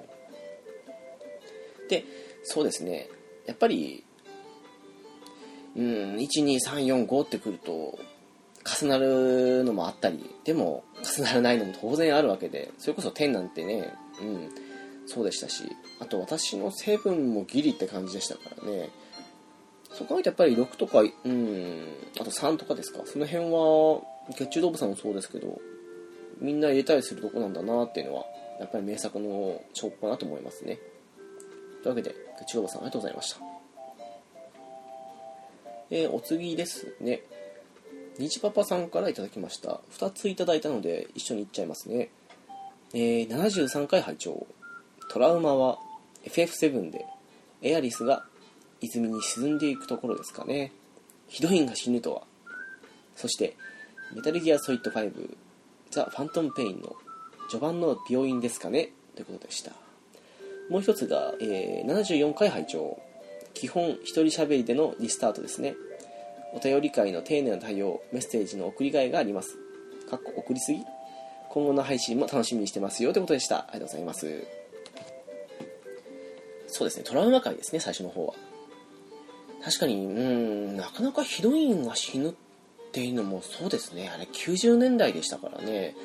でそうですね。やっぱりうん12345ってくると重なるのもあったりでも重ならないのも当然あるわけでそれこそ10なんてねうんそうでしたしあと私の成分もギリって感じでしたからね。そこはやっぱり6とかうんあと3とかですか。その辺は月中動物さんもそうですけどみんな入れたりするとこなんだなっていうのはやっぱり名作の証拠かなと思いますね。というわけでちろばさんありがとうございました。えー、お次ですね。にちパパさんからいただきました。2ついただいたので一緒にいっちゃいますね。えー、73回拝聴トラウマは FF7 でエアリスが泉に沈んでいくところですかね。ヒロインが死ぬとは。そして、メタルギアソリッド5ザ・ファントム・ペインの序盤の病院ですかねということでした。もう一つが、えー、74回拝聴。基本一人喋りでのリスタートですね。お便り会の丁寧な対応メッセージの送りがいがあります。かっこ送りすぎ。今後の配信も楽しみにしてますよということでした。ありがとうございます。そうですね。トラウマ回ですね最初の方は。確かにうんなかなかヒロインが死ぬっていうのもそうですね。あれ90年代でしたからね。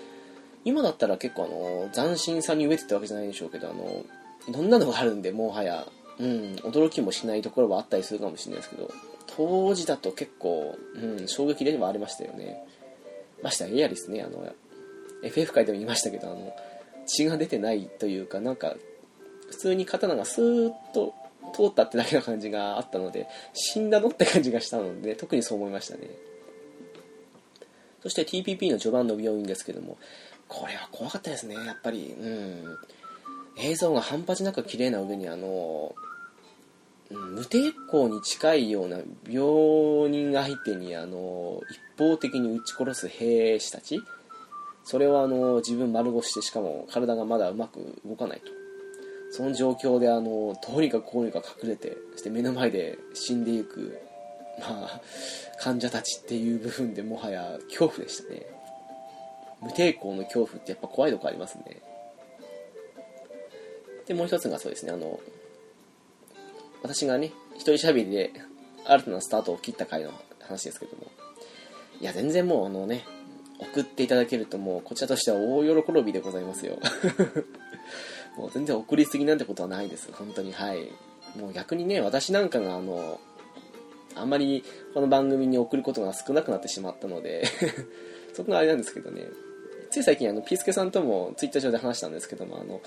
今だったら結構あの斬新さに飢えてたわけじゃないでしょうけどあのいろんなのがあるんで、もはや、うん、驚きもしないところはあったりするかもしれないですけど、当時だと結構、うん、衝撃ではありましたよね。ましたエアリスね、あの、FF 界でも言いましたけど、あの、血が出てないというか、なんか、普通に刀がスーッと通ったってだけの感じがあったので、死んだのって感じがしたので、特にそう思いましたね。そして TPP の序盤の病院ですけども、これは怖かったですね、やっぱり。うん。映像が半端なく綺麗な上にあの無抵抗に近いような病人相手にあの一方的に撃ち殺す兵士たち。それをあの自分丸腰してしかも体がまだうまく動かないと。その状況であのどうにかこうにか隠れてそして目の前で死んでいくまあ患者たちっていう部分でもはや恐怖でしたね。無抵抗の恐怖ってやっぱ怖いとこありますね。でもう一つがそうですねあの私がね一人喋りで新たなスタートを切った回の話ですけども。いや全然もうあのね送っていただけるともうこちらとしては大喜びでございますよ。もう全然送りすぎなんてことはないです。本当に。はい。もう逆にね私なんかがあのあんまりこの番組に送ることが少なくなってしまったので そこがあれなんですけどね。つい最近あのピースケさんともツイッター上で話したんですけどもあの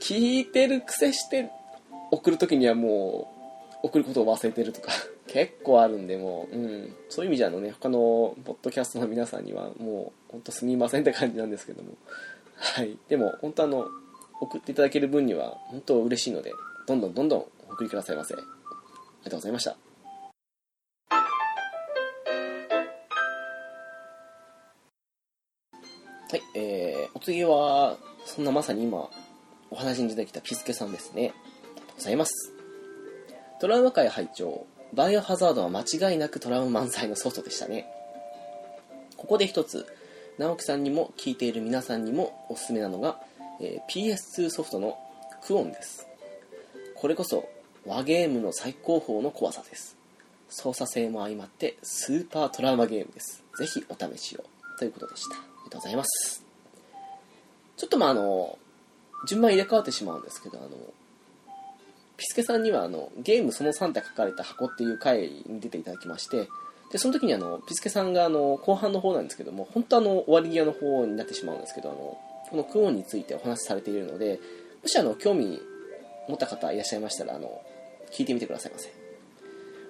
聞いてる癖して送る時にはもう送ることを忘れてるとか。結構あるんでもう、うん、そういう意味じゃあのね他のポッドキャストの皆さんにはもう本当すみませんって感じなんですけども。はい。でも本当あの送っていただける分には本当嬉しいのでどんどんどんどんお送りくださいませ。ありがとうございました。はい、えー、お次は、そんなまさに今、お話に出てきたピスケさんですね。ありがとうございます。トラウマ界拝聴バイオハザードは間違いなくトラウマ満載のソフトでしたね。ここで一つ、直樹さんにも聞いている皆さんにもおすすめなのが、えー、PS2 ソフトのクオンです。これこそ和ゲームの最高峰の怖さです。操作性も相まってスーパートラウマゲームです。ぜひお試しを。ということでした。ありがとうございます。ちょっとまああの、順番入れ替わってしまうんですけど、あの、ピスケさんにはあの、ゲームその3って書かれた箱っていう回に出ていただきまして、で、その時にあの、ピスケさんがあの、後半の方なんですけども、本当あの、終わり際の方になってしまうんですけど、あの、このクオンについてお話しされているので、もしあの、興味持った方いらっしゃいましたら、あの、聞いてみてくださいませ。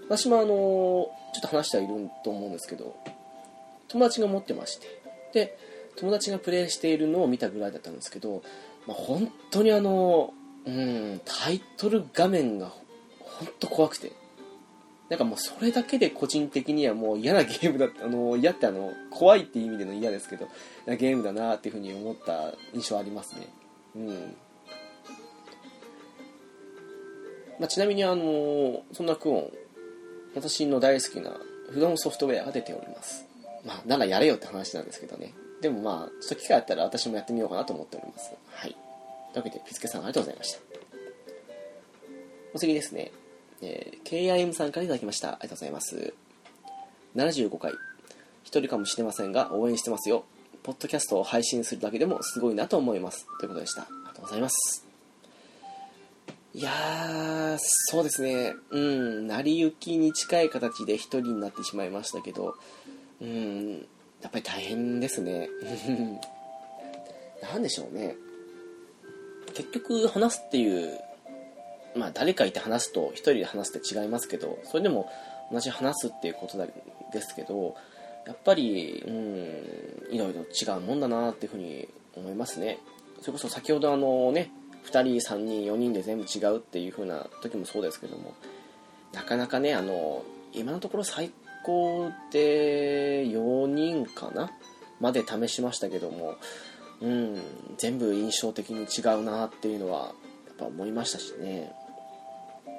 私もあの、ちょっと話してはいると思うんですけど、友達が持ってまして、で、友達がプレイしているのを見たぐらいだったんですけど、まあ、本当にあの、うん、タイトル画面が本当怖くて。なんかもうそれだけで個人的にはもう嫌なゲームだ、あの、嫌ってあの、怖いって意味での嫌ですけど、なゲームだなっていうふうに思った印象ありますね。うん。まあ、ちなみにあの、そんなクオン、私の大好きなフロムソフトウェアが出ております。まあ、ならやれよって話なんですけどね。でもまあ、ちょっと機会あったら私もやってみようかなと思っております。はい。というわけで、ピスケさんありがとうございました。お次ですね。えー、KIM さんから頂きました。ありがとうございます。75回。一人かもしれませんが、応援してますよ。ポッドキャストを配信するだけでもすごいなと思います。ということでした。ありがとうございます。いやー、そうですね。うん、成り行きに近い形で一人になってしまいましたけど、うん、やっぱり大変ですね。何でしょうね。結局話すっていうまあ誰かいて話すと一人で話すって違いますけどそれでも同じ話すっていうことですけどやっぱりうんいろいろ違うもんだなっていうふうに思いますね。それこそ先ほどあのね2人3人4人で全部違うっていう風な時もそうですけどもなかなかねあの今のところ最校で4人かなまで試しましたけども、うん、全部印象的に違うなっていうのはやっぱ思いましたしね。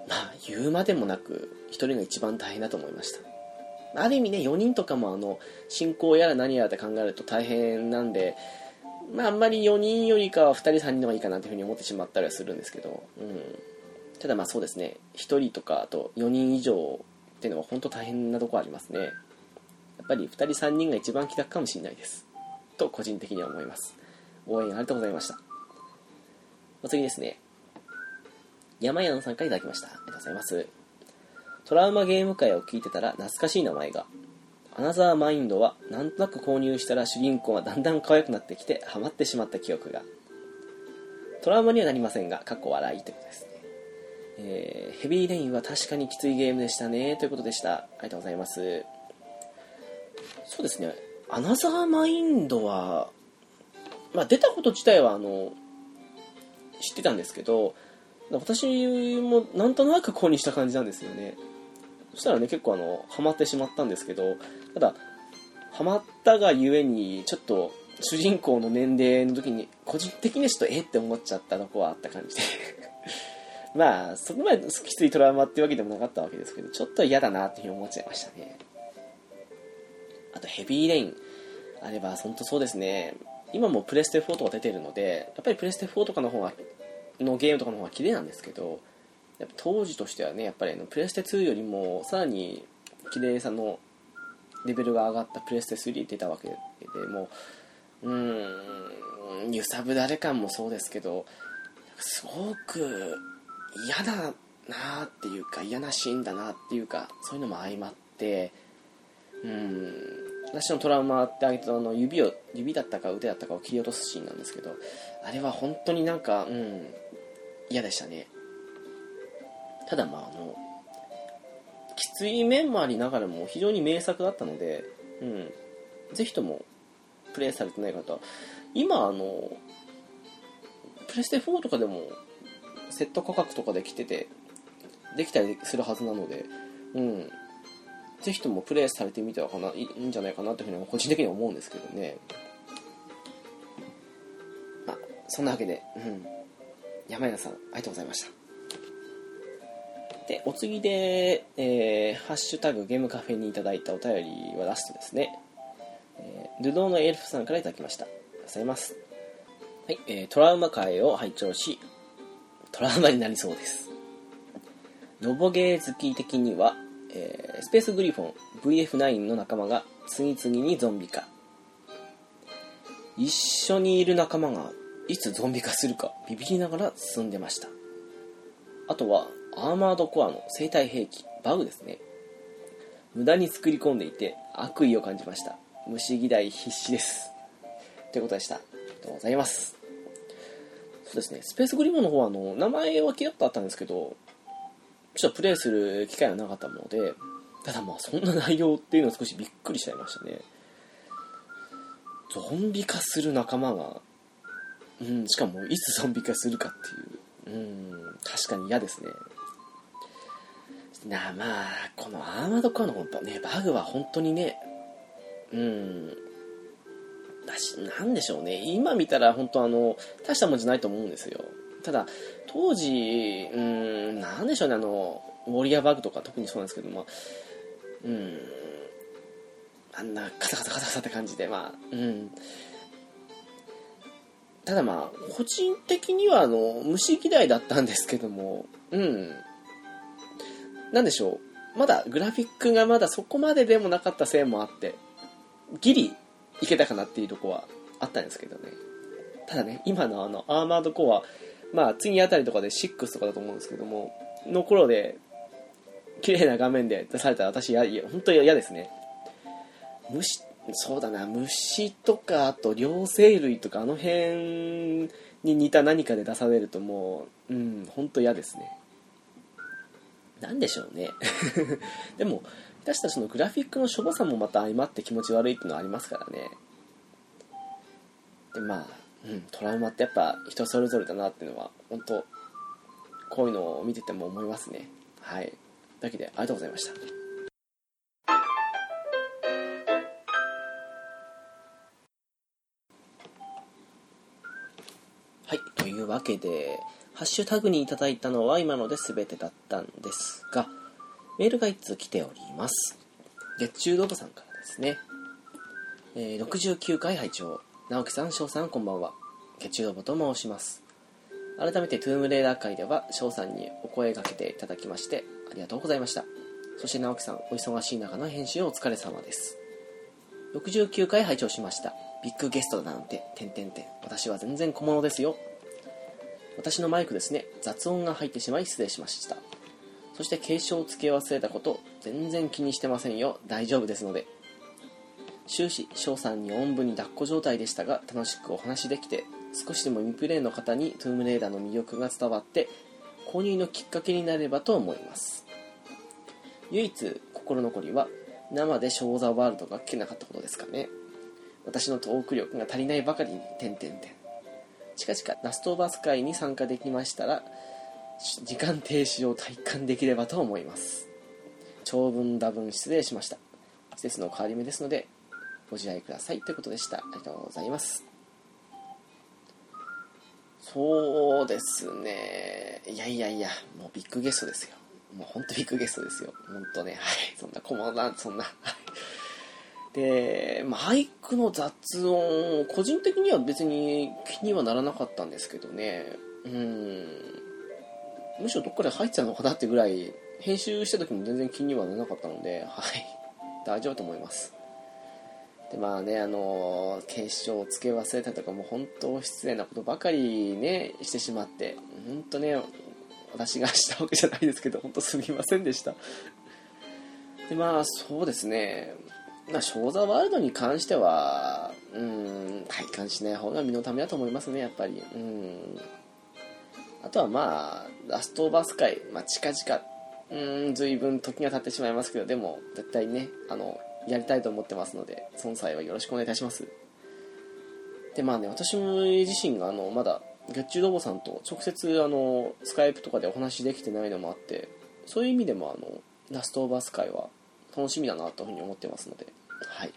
まあ、言うまでもなく、1人が一番大変だと思いました。ある意味ね、4人とかもあの、進行やら何やらって考えると大変なんで、まあ、あんまり4人よりかは2人3人の方がいいかなっていうふうに思ってしまったりはするんですけど、うん。ただまあそうですね、1人とかあと4人以上っていうのは本当大変なとこありますね。やっぱり2人3人が一番気楽かもしれないです。と個人的には思います。応援ありがとうございました。お次ですね。山屋さんから頂きました。ありがとうございます。トラウマゲーム界を聞いてたら懐かしい名前が。アナザーマインドはなんとなく購入したら主人公がだんだん可愛くなってきてハマってしまった記憶が。トラウマにはなりませんが、過去笑いということです。えー、ヘビーレインは確かにきついゲームでしたね。ということでした。ありがとうございます。そうですね。アナザーマインドはまあ出たこと自体はあの知ってたんですけど私もなんとなく購入した感じなんですよね。そしたらね結構あのハマってしまったんですけどただハマったがゆえにちょっと主人公の年齢の時に個人的にちょっとえって思っちゃったとこはあった感じで。まあそこまできついトラウマっていうわけでもなかったわけですけどちょっと嫌だなっていうふうに思っちゃいましたね。あとヘビーレインあれば本当そうですね。今もプレステ4とか出てるのでやっぱりプレステ4とかの方がのゲームとかの方が綺麗なんですけどやっぱ当時としてはねやっぱりプレステ2よりもさらに綺麗さのレベルが上がったプレステ3出たわけでもうーん揺さぶられ感もそうですけどすごく嫌だなっていうか嫌なシーンだなっていうかそういうのも相まってうん私のトラウマってあげたの指を指だったか腕だったかを切り落とすシーンなんですけどあれは本当になんかうん嫌でしたね。ただまああのきつい面もありながらも非常に名作だったので、うん、ぜひともプレイされてない方今あのプレステ4とかでもセット価格とかで来ててできたりするはずなので、うん、ぜひともプレイされてみてはかないいんじゃないかなというふうに個人的には思うんですけどねまあそんなわけで、うん、山谷さんありがとうございましたで、お次で、えー、ハッシュタグゲームカフェにいただいたお便りはラストですね。えー、ルドーのエルフさんからいただきました。ありがとうございます。はい、えー、トラウマ会を拝聴し、トラウマになりそうです。ロボゲー好き的には、えー、スペースグリフォン VF9 の仲間が次々にゾンビ化。一緒にいる仲間がいつゾンビ化するかビビりながら進んでました。あとは、アーマードコアの生体兵器バグですね無駄に作り込んでいて悪意を感じました虫嫌い必死ですということでしたありがとうございますそうですね。スペースグリモの方はあの名前は気だったんですけどちょっとプレイする機会はなかったものでただまあそんな内容っていうのは少しびっくりしちゃいましたね。ゾンビ化する仲間がうんしかもいつゾンビ化するかっていううん確かに嫌ですね。なまあこのアーマードコアのねバグは本当にねうんだしなんでしょうね。今見たら本当あの大したもんじゃないと思うんですよ。ただ当時うんなんでしょうね。あのウォリアーバグとか特にそうなんですけどもうんあんなカサカサカサカサって感じでまあうん。ただまあ個人的にはあの虫嫌いだったんですけどもうん。なんでしょう、まだグラフィックがまだそこまででもなかったせいもあって、ギリいけたかなっていうとこはあったんですけどね。ただね、今のあの、アーマードコア、まあ次あたりとかで6とかだと思うんですけども、の頃で、綺麗な画面で出されたら私や、いや、本当に嫌ですね。虫、そうだな、虫とか、あと両生類とか、あの辺に似た何かで出されるともう、うん、本当嫌ですね。なんでしょうね でも私たちのグラフィックのしょぼさもまた相まって気持ち悪いっていうのはありますからね。でまあ、うん、トラウマってやっぱ人それぞれだなっていうのは本当こういうのを見てても思いますね。はい。というわけでありがとうございました。はい。というわけでハッシュタグにいただいたのは今ので全てだったんですが、メールが1通来ております。月中ロボさんからですね。えー、69回拝聴直樹さん、翔さん、こんばんは。月中ロボと申します。改めてトゥームレーダー会では翔さんにお声がけていただきましてありがとうございましたそして直樹さんお忙しい中の編集お疲れ様です69回拝聴しましたビッグゲストだなんて、てんてんてん。私は全然小物ですよ。私のマイクですね雑音が入ってしまい失礼しましたそして継承を付け忘れたこと全然気にしてませんよ。大丈夫ですので。終始翔さんにおんぶに抱っこ状態でしたが楽しくお話できて少しでもミプレイの方にトゥームレーダーの魅力が伝わって購入のきっかけになればと思います。唯一心残りは生でショーザワールドが聞けなかったことですかね。私のトーク力が足りないばかりに点々点近々ラストオーバース会に参加できましたら時間停止を体感できればと思います長文多文失礼しました季節の変わり目ですのでご自愛くださいということでしたありがとうございますそうですね。いやいやいや、もうビッグゲストですよ。もう本当ビッグゲストですよ。本当ね。はい。そんな、こまな、そんな。で、まあ、俳句の雑音、個人的には別に気にはならなかったんですけどね。うん。むしろどっかで入ってたのかなってぐらい、編集した時も全然気にはならなかったので、はい。大丈夫と思います。でまあねあの決勝をつけ忘れたとかもう本当失礼なことばかりねしてしまって本当ね私がしたわけじゃないですけど 本当すみませんでしたでまあそうですねまあショーザワールドに関してはうん体感しない方が身のためだと思いますねやっぱりうんあとはまあラストオーバース界、まあ、近々うん随分時が経ってしまいますけどでも絶対ねあのやりたいと思ってますのでその際はよろしくお願いいたします。でまあね私自身があのまだ月中ロボさんと直接あのスカイプとかでお話できてないのもあってそういう意味でもあのラストオーバースカイは楽しみだなというふうに思ってますのではい。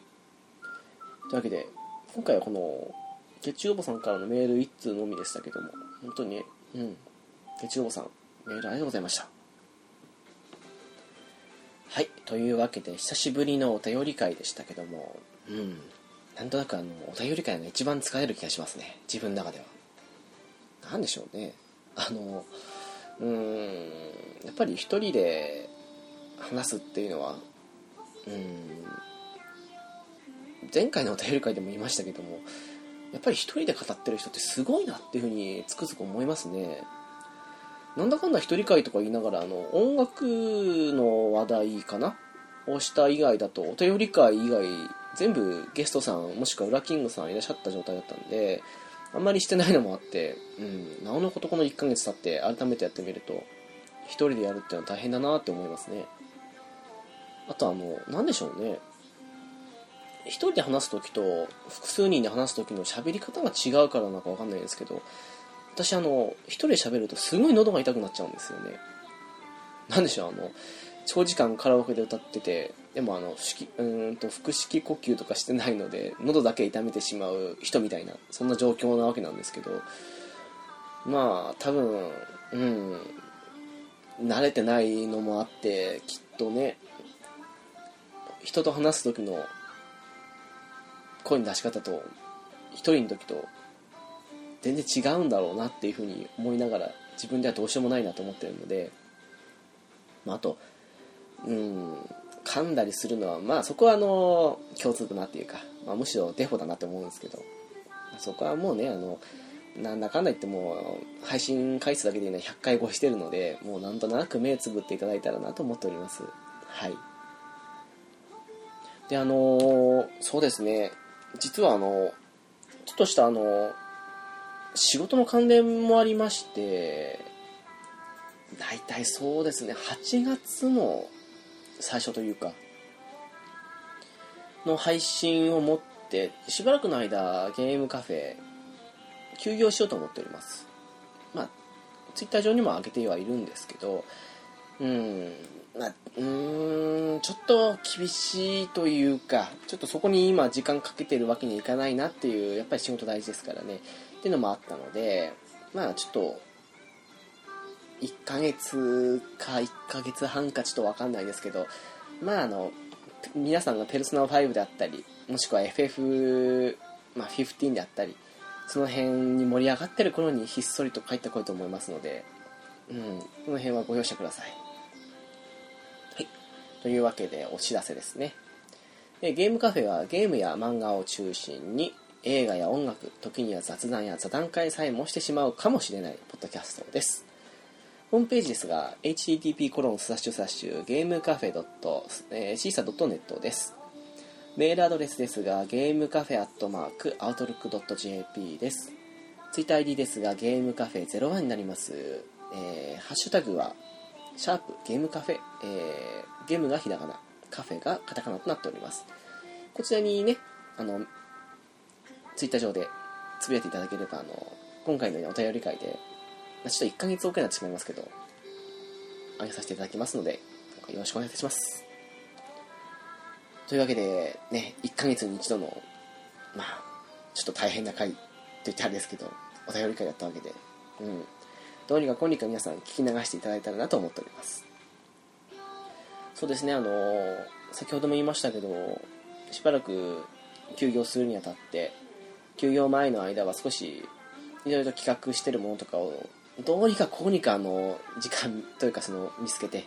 というわけで今回はこの月中ロボさんからのメール1通のみでしたけども本当にうん月中ロボさんメールありがとうございましたはい。というわけで、久しぶりのお便り会でしたけども、うん。なんとなくあの、お便り会が一番使える気がしますね。自分の中では。なんでしょうね。あの、うん、やっぱり一人で話すっていうのは、うん、前回のお便り会でも言いましたけども、やっぱり一人で語ってる人ってすごいなっていうふうにつくづく思いますね。なんだかんだ一人会とか言いながら、あの、音楽の話題かな？をした以外だと、お便り会以外、全部ゲストさん、もしくは裏キングさんいらっしゃった状態だったんで、あんまりしてないのもあって、うん、なおのことこの1ヶ月経って改めてやってみると、一人でやるっていうのは大変だなって思いますね。あとあの、なんでしょうね。一人で話す時と複数人で話す時の喋り方が違うからなんかわかんないですけど、私あの一人で喋るとすごい喉が痛くなっちゃうんですよね。なんでしょうあの長時間カラオケで歌っててでもあの式うんと腹式呼吸とかしてないので喉だけ痛めてしまう人みたいなそんな状況なわけなんですけどまあ多分うん慣れてないのもあってきっとね人と話す時の声の出し方と一人の時と全然違うんだろうなっていうふうに思いながら自分ではどうしようもないなと思ってるので、まあ、あとうん噛んだりするのはまあそこはあの共通だなっていうか、まあ、むしろデフォだなって思うんですけどそこはもうねあのなんだかんだ言っても配信回数だけで、ね、100回超えしてるのでもうなんとなく目つぶっていただいたらなと思っております。はい。であの、そうですね。実はあのちょっとしたあの仕事の関連もありまして大体そうですね8月の最初というかの配信をもってしばらくの間ゲームカフェ休業しようと思っております。まあツイッター上にも上げてはいるんですけどうんまあ、うんちょっと厳しいというかちょっとそこに今時間かけてるわけにいかないなっていうやっぱり仕事大事ですからねっていうのもあったのでまあちょっと1ヶ月か1ヶ月半かちょっと分かんないですけどまああの皆さんがペルソナ5であったりもしくは FF、まあ、15であったりその辺に盛り上がってる頃にひっそりと帰ってこいと思いますので、うん、この辺はご容赦くださ。い。というわけでお知らせですね。で。ゲームカフェはゲームや漫画を中心に映画や音楽時には雑談や座談会さえもしてしまうかもしれないポッドキャストです。ホームページですが http コロンスラッシュスラッシュゲームカフェドットシーサ .net です。メールアドレスですがゲームカフェアットマークアウトルック .jp です。ツイッター ID ですがゲームカフェ01になります、えー、ハッシュタグはシャープゲームカフェ、えー、ゲームがひらがなカフェがカタカナとなっておりますこちらにねあのツイッター上でつぶやいていただければ、あの、今回のようなお便り会で、まあ、ちょっと1ヶ月遅れになってしまいますけど、あげさせていただきますので、よろしくお願いいたします。というわけで、ね、1ヶ月に一度の、まあ、ちょっと大変な回と言ってあれですけど、お便り会だったわけで、うん、どうにかこうにか皆さん聞き流していただいたらなと思っております。そうですねあの先ほども言いましたけどしばらく休業するにあたって休業前の間は少しいろいろ企画してるものとかをどうにかこうにかあの時間というかその見つけて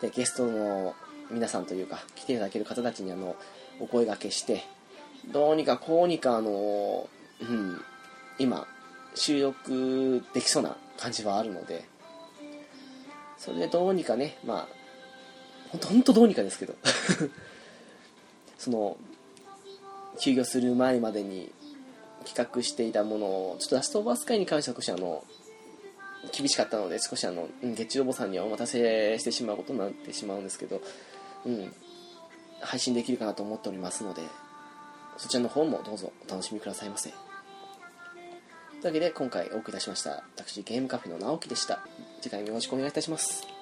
でゲストの皆さんというか来ていただける方たちにあのお声がけしてどうにかこうにかあの、うん、今収録できそうな感じはあるのでそれでどうにかねまあ本当本当どうにかですけど その休業する前までに企画していたものをちょっとラストオブアスカイに関しては少しあの厳しかったので少しあの月中お坊さんにはお待たせしてしまうことになってしまうんですけど、うん、配信できるかなと思っておりますのでそちらの方もどうぞお楽しみくださいませ。というわけで今回お送りいたしました。私ゲームカフェの直樹でした。次回もよろしくお願いいたします。